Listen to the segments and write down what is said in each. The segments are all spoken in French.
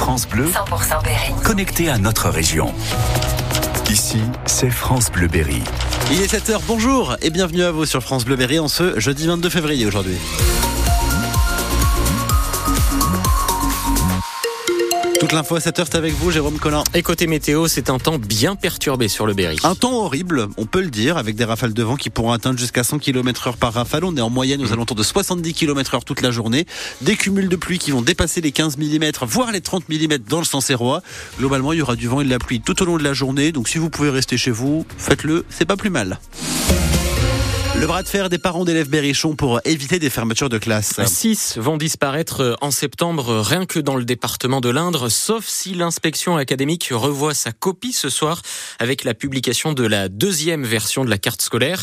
France Bleu, 100% Berry. connecté à notre région. Ici, c'est France Bleu Berry. Il est 7h, bonjour et bienvenue à vous sur France Bleu Berry en ce jeudi 22 février aujourd'hui. Toute l'info à 7h, c'est avec vous, Jérôme Collin. Et côté météo, c'est un temps bien perturbé sur le Berry. Un temps horrible, on peut le dire, avec des rafales de vent qui pourront atteindre jusqu'à 100 km heure par rafale. On est en moyenne aux alentours de 70 km heure toute la journée. Des cumuls de pluie qui vont dépasser les 15 mm, voire les 30 mm dans le sens Sancerrois. Globalement, il y aura du vent et de la pluie tout au long de la journée. Donc si vous pouvez rester chez vous, faites-le, c'est pas plus mal. Le bras de fer des parents d'élèves berrichons pour éviter des fermetures de classe. Six vont disparaître en septembre rien que dans le département de l'Indre, sauf si l'inspection académique revoit sa copie ce soir avec la publication de la deuxième version de la carte scolaire.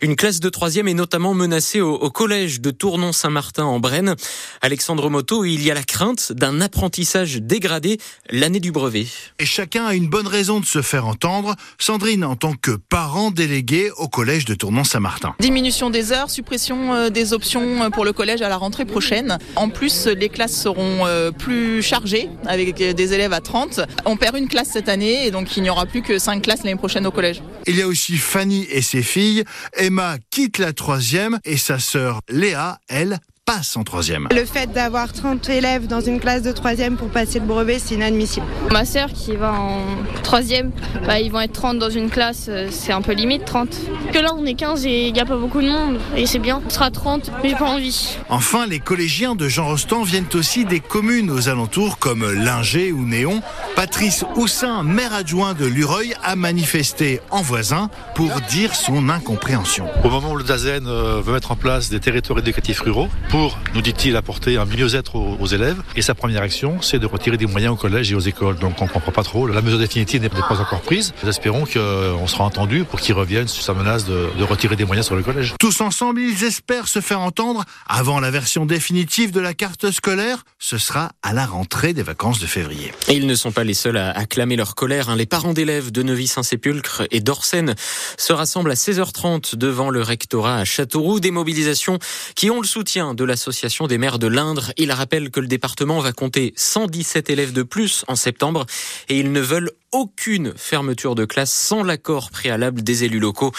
Une classe de troisième est notamment menacée au, au collège de Tournon-Saint-Martin en Brenne. Alexandre Moto, il y a la crainte d'un apprentissage dégradé l'année du brevet. Et chacun a une bonne raison de se faire entendre. Sandrine, en tant que parent délégué au collège de Tournon-Saint-Martin. Diminution des heures, suppression euh, des options pour le collège à la rentrée prochaine. En plus, les classes seront euh, plus chargées avec des élèves à 30. On perd une classe cette année et donc il n'y aura plus que 5 classes l'année prochaine au collège. Il y a aussi Fanny et ses filles. Emma quitte la troisième et sa sœur Léa, elle, passe en troisième. Le fait d'avoir 30 élèves dans une classe de troisième pour passer le brevet, c'est inadmissible. Ma sœur qui va en troisième, bah, ils vont être 30 dans une classe, euh, c'est un peu limite 30. Que là on est 15 et il n'y a pas beaucoup de monde et c'est bien. On sera 30, mais j'ai pas envie. Enfin, les collégiens de Jean Rostand viennent aussi des communes aux alentours comme Linger ou Néon. Patrice Houssin, maire adjoint de Lureuil, a manifesté en voisin pour dire son incompréhension. Au moment où le DAZEN euh, veut mettre en place des territoires éducatifs ruraux, pour, nous dit-il, apporter un mieux-être aux, aux, élèves. Et sa première action, c'est de retirer des moyens au collège et aux écoles. Donc on ne comprend pas trop. La mesure définitive n'est pas encore prise. Nous espérons qu'on sera entendu pour qu'il revienne sur sa menace de, de, retirer des moyens sur le collège. Tous ensemble, ils espèrent se faire entendre avant la version définitive de la carte scolaire. Ce sera à la rentrée des vacances de février. Et ils ne sont pas les seuls à acclamer leur colère. Hein. Les parents d'élèves de Neuvy-Saint-Sépulcre et d'Orsène se rassemblent à 16h30 devant le rectorat à Châteauroux. Des mobilisations qui ont le soutien de l'association des maires de l'Indre. Il rappelle que le département va compter 117 élèves de plus en septembre et ils ne veulent aucune fermeture de classe sans l'accord préalable des élus locaux.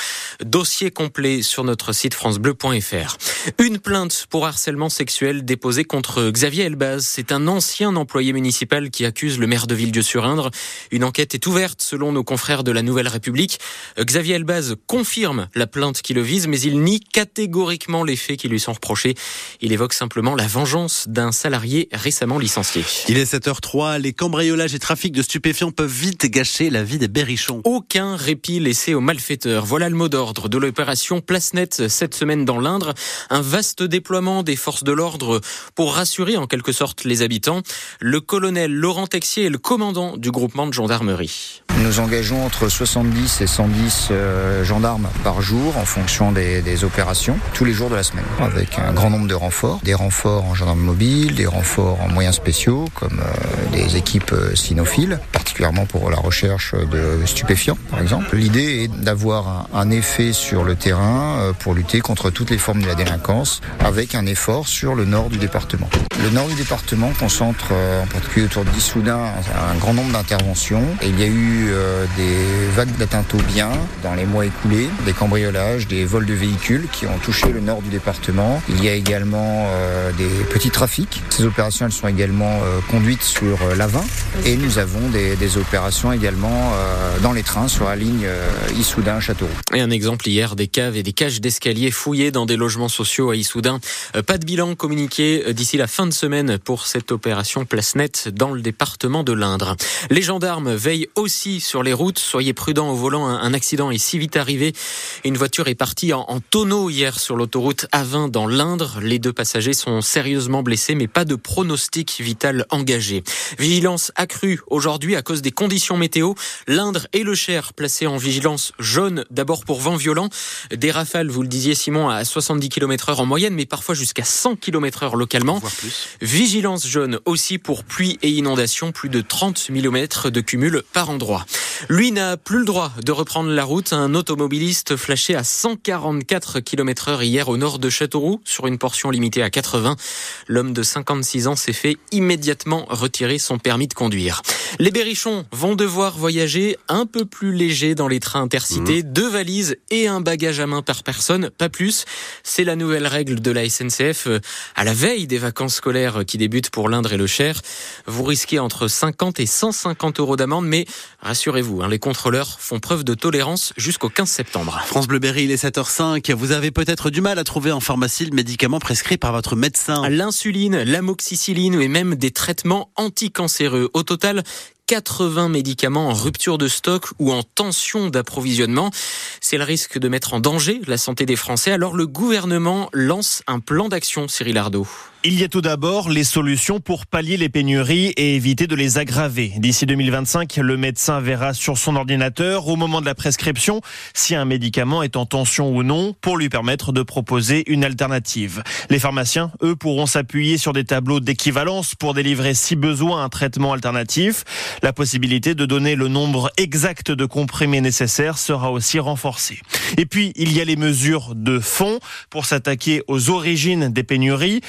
Dossier complet sur notre site francebleu.fr. Une plainte pour harcèlement sexuel déposée contre Xavier Elbaz. C'est un ancien employé municipal qui accuse le maire de Villedieu-sur-Indre. Une enquête est ouverte selon nos confrères de la Nouvelle République. Xavier Elbaz confirme la plainte qui le vise, mais il nie catégoriquement les faits qui lui sont reprochés. Il évoque simplement la vengeance d'un salarié récemment licencié. Il est 7h03. Les cambriolages et trafics de stupéfiants peuvent vite gâcher la vie des berrichons. Aucun répit laissé aux malfaiteurs. Voilà le mot d'ordre de l'opération Place Nette cette semaine dans l'Indre. Un vaste déploiement des forces de l'ordre pour rassurer en quelque sorte les habitants. Le colonel Laurent Texier est le commandant du groupement de gendarmerie. Nous engageons entre 70 et 110 euh, gendarmes par jour en fonction des, des, opérations, tous les jours de la semaine, avec un grand nombre de renforts, des renforts en gendarmes mobiles, des renforts en moyens spéciaux, comme euh, des équipes euh, cynophiles, particulièrement pour la recherche de stupéfiants, par exemple. L'idée est d'avoir un, effet sur le terrain euh, pour lutter contre toutes les formes de la délinquance, avec un effort sur le nord du département. Le nord du département concentre, euh, en particulier autour Dissoudun, un grand nombre d'interventions. Il y a eu euh, des vagues d'atteintes aux biens dans les mois écoulés, des cambriolages, des vols de véhicules qui ont touché le nord du département. Il y a également des petits trafics. Ces opérations, elles sont également conduites sur l'Avin. Et nous avons des, des opérations également euh, dans les trains sur la ligne Issoudun-Châteauroux. Et un exemple hier, des caves et des cages d'escalier fouillées dans des logements sociaux à Issoudun. Pas de bilan communiqué d'ici la fin de semaine pour cette opération Place Nette dans le département de l'Indre. Les gendarmes veillent aussi sur les routes. Soyez prudents au volant. Un accident est si vite arrivé. Une voiture est partie en, en tonneau hier sur l'autoroute A20 dans l'Indre. Les deux passagers sont sérieusement blessés, mais pas de pronostic vital engagé. Vigilance accrue aujourd'hui à cause des conditions conditions météo. L'Indre et le Cher placés en vigilance jaune, d'abord pour vent violent. Des rafales, vous le disiez Simon, à 70 km heure en moyenne, mais parfois jusqu'à 100 km heure localement. Vigilance jaune aussi pour pluie et inondation, plus de 30 mm de cumul par endroit. Lui n'a plus le droit de reprendre la route. Un automobiliste flashé à 144 km heure hier au nord de Châteauroux sur une portion limitée à 80. L'homme de 56 ans s'est fait immédiatement retirer son permis de conduire. Les berrichons vont devoir voyager un peu plus léger dans les trains intercités. Mmh. Deux valises et un bagage à main par personne, pas plus. C'est la nouvelle règle de la SNCF euh, à la veille des vacances scolaires qui débutent pour l'Indre et le Cher. Vous risquez entre 50 et 150 euros d'amende, mais rassurez-vous, hein, les contrôleurs font preuve de tolérance jusqu'au 15 septembre. France Bleu Berry, il est 7h05. Vous avez peut-être du mal à trouver en pharmacie le médicament prescrit par votre médecin. L'insuline, l'amoxicilline et même des traitements anticancéreux. Au total, 80 médicaments en rupture de stock ou en tension d'approvisionnement. C'est le risque de mettre en danger la santé des Français. Alors le gouvernement lance un plan d'action, Cyril Ardo. Il y a tout d'abord les solutions pour pallier les pénuries et éviter de les aggraver. D'ici 2025, le médecin verra sur son ordinateur au moment de la prescription si un médicament est en tension ou non pour lui permettre de proposer une alternative. Les pharmaciens, eux, pourront s'appuyer sur des tableaux d'équivalence pour délivrer si besoin un traitement alternatif. La possibilité de donner le nombre exact de comprimés nécessaires sera aussi renforcée. Et puis, il y a les mesures de fond pour s'attaquer aux origines des pénuries.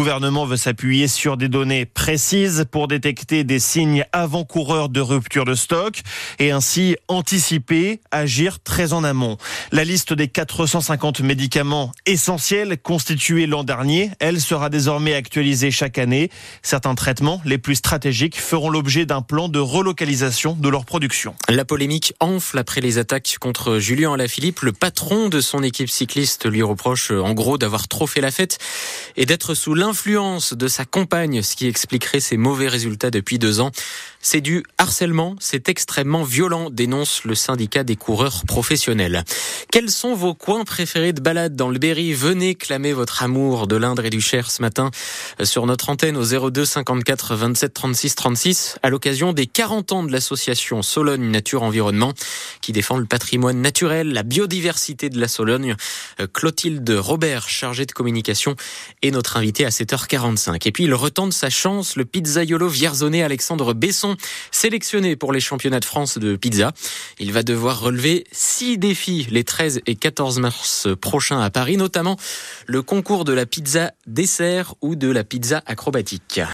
Gouvernement veut s'appuyer sur des données précises pour détecter des signes avant-coureurs de rupture de stock et ainsi anticiper, agir très en amont. La liste des 450 médicaments essentiels constitués l'an dernier, elle sera désormais actualisée chaque année. Certains traitements les plus stratégiques feront l'objet d'un plan de relocalisation de leur production. La polémique enfle après les attaques contre Julien Alaphilippe. Le patron de son équipe cycliste lui reproche en gros d'avoir trop fait la fête et d'être sous l'un l'influence de sa compagne, ce qui expliquerait ses mauvais résultats depuis deux ans. C'est du harcèlement, c'est extrêmement violent, dénonce le syndicat des coureurs professionnels. Quels sont vos coins préférés de balade dans le Berry? Venez clamer votre amour de l'Indre et du Cher ce matin sur notre antenne au 02 54 27 36 36 à l'occasion des 40 ans de l'association Sologne Nature Environnement qui défend le patrimoine naturel, la biodiversité de la Sologne. Clotilde Robert, chargée de communication, est notre invitée à 7h45. Et puis il retente sa chance, le pizzaiolo vierzonné Alexandre Besson, sélectionné pour les championnats de France de pizza. Il va devoir relever six défis les 13 et 14 mars prochains à Paris, notamment le concours de la pizza dessert ou de la pizza acrobatique.